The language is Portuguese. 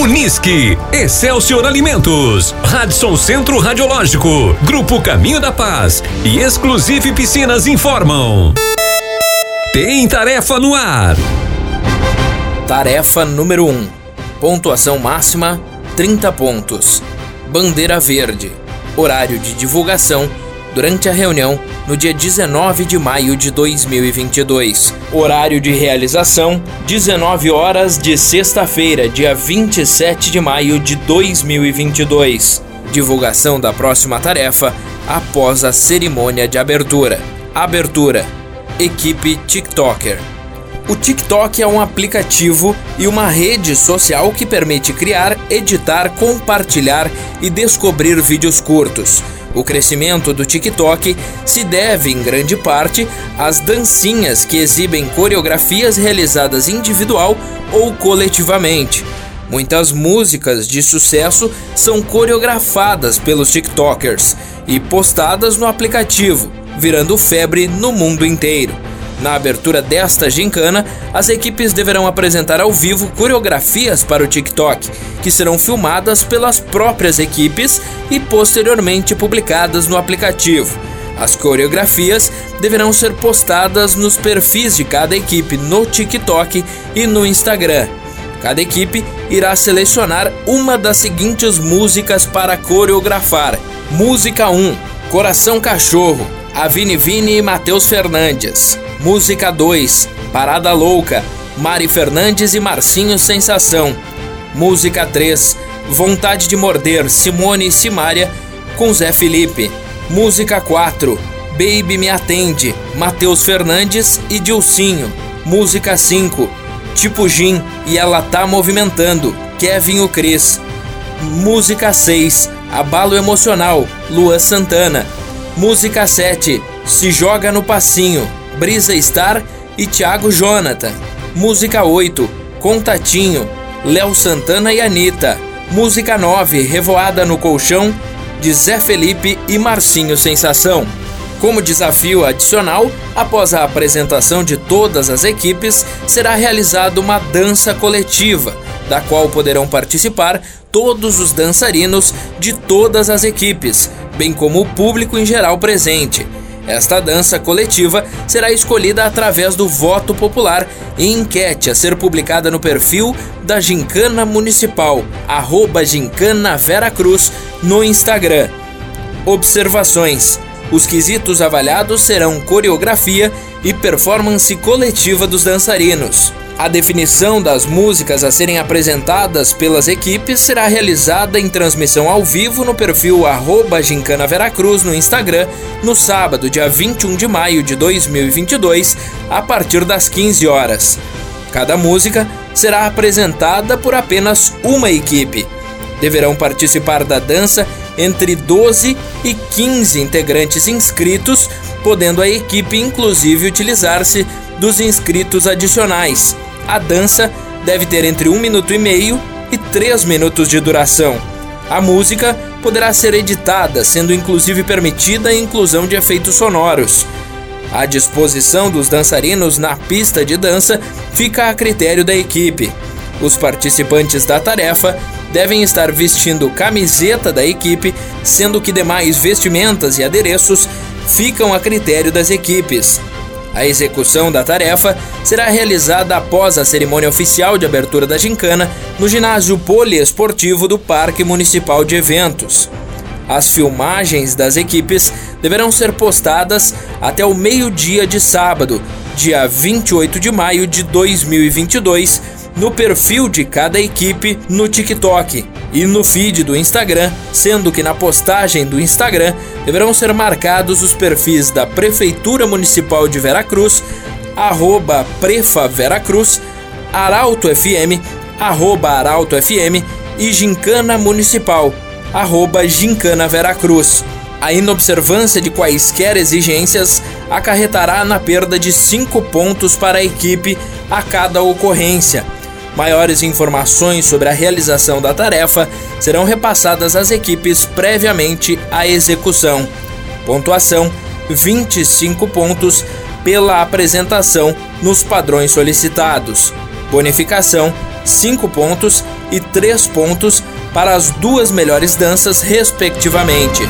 Unisque, Excelsior Alimentos, Radisson Centro Radiológico, Grupo Caminho da Paz e Exclusive Piscinas informam. Tem tarefa no ar. Tarefa número 1. Um. Pontuação máxima 30 pontos. Bandeira verde. Horário de divulgação durante a reunião no dia 19 de maio de 2022. Horário de realização: 19 horas de sexta-feira, dia 27 de maio de 2022. Divulgação da próxima tarefa após a cerimônia de abertura. Abertura: Equipe TikToker. O TikTok é um aplicativo e uma rede social que permite criar, editar, compartilhar e descobrir vídeos curtos. O crescimento do TikTok se deve, em grande parte, às dancinhas que exibem coreografias realizadas individual ou coletivamente. Muitas músicas de sucesso são coreografadas pelos TikTokers e postadas no aplicativo, virando febre no mundo inteiro. Na abertura desta gincana, as equipes deverão apresentar ao vivo coreografias para o TikTok, que serão filmadas pelas próprias equipes e posteriormente publicadas no aplicativo. As coreografias deverão ser postadas nos perfis de cada equipe no TikTok e no Instagram. Cada equipe irá selecionar uma das seguintes músicas para coreografar: Música 1, Coração Cachorro, Avini Vini e Matheus Fernandes. Música 2, Parada Louca, Mari Fernandes e Marcinho Sensação. Música 3, Vontade de Morder, Simone e Simária com Zé Felipe. Música 4, Baby Me Atende, Matheus Fernandes e Dilcinho. Música 5, Tipo Gin e Ela Tá Movimentando, Kevin o Cris. Música 6, Abalo Emocional, Lua Santana. Música 7, Se Joga no Passinho, Brisa Star e Thiago Jonathan. Música 8, Contatinho, Léo Santana e Anitta. Música 9, Revoada no Colchão, de Zé Felipe e Marcinho Sensação. Como desafio adicional, após a apresentação de todas as equipes, será realizada uma dança coletiva, da qual poderão participar todos os dançarinos de todas as equipes, bem como o público em geral presente. Esta dança coletiva será escolhida através do voto popular em enquete a ser publicada no perfil da Gincana Municipal, arroba Gincana Vera Cruz, no Instagram. Observações: Os quesitos avaliados serão coreografia e performance coletiva dos dançarinos. A definição das músicas a serem apresentadas pelas equipes será realizada em transmissão ao vivo no perfil arroba Gincana Veracruz no Instagram no sábado, dia 21 de maio de 2022, a partir das 15 horas. Cada música será apresentada por apenas uma equipe. Deverão participar da dança entre 12 e 15 integrantes inscritos, podendo a equipe inclusive utilizar-se dos inscritos adicionais. A dança deve ter entre um minuto e meio e três minutos de duração. A música poderá ser editada, sendo inclusive permitida a inclusão de efeitos sonoros. A disposição dos dançarinos na pista de dança fica a critério da equipe. Os participantes da tarefa devem estar vestindo camiseta da equipe, sendo que demais vestimentas e adereços ficam a critério das equipes. A execução da tarefa será realizada após a cerimônia oficial de abertura da gincana no ginásio poliesportivo do Parque Municipal de Eventos. As filmagens das equipes deverão ser postadas até o meio-dia de sábado, dia 28 de maio de 2022, no perfil de cada equipe no TikTok e no feed do Instagram, sendo que na postagem do Instagram deverão ser marcados os perfis da Prefeitura Municipal de Veracruz, arroba Prefa Veracruz, Arauto FM, arroba Arauto FM e Gincana Municipal, arroba Gincana Veracruz. A inobservância de quaisquer exigências acarretará na perda de 5 pontos para a equipe a cada ocorrência Maiores informações sobre a realização da tarefa serão repassadas às equipes previamente à execução. Pontuação: 25 pontos pela apresentação nos padrões solicitados. Bonificação: 5 pontos e 3 pontos para as duas melhores danças, respectivamente.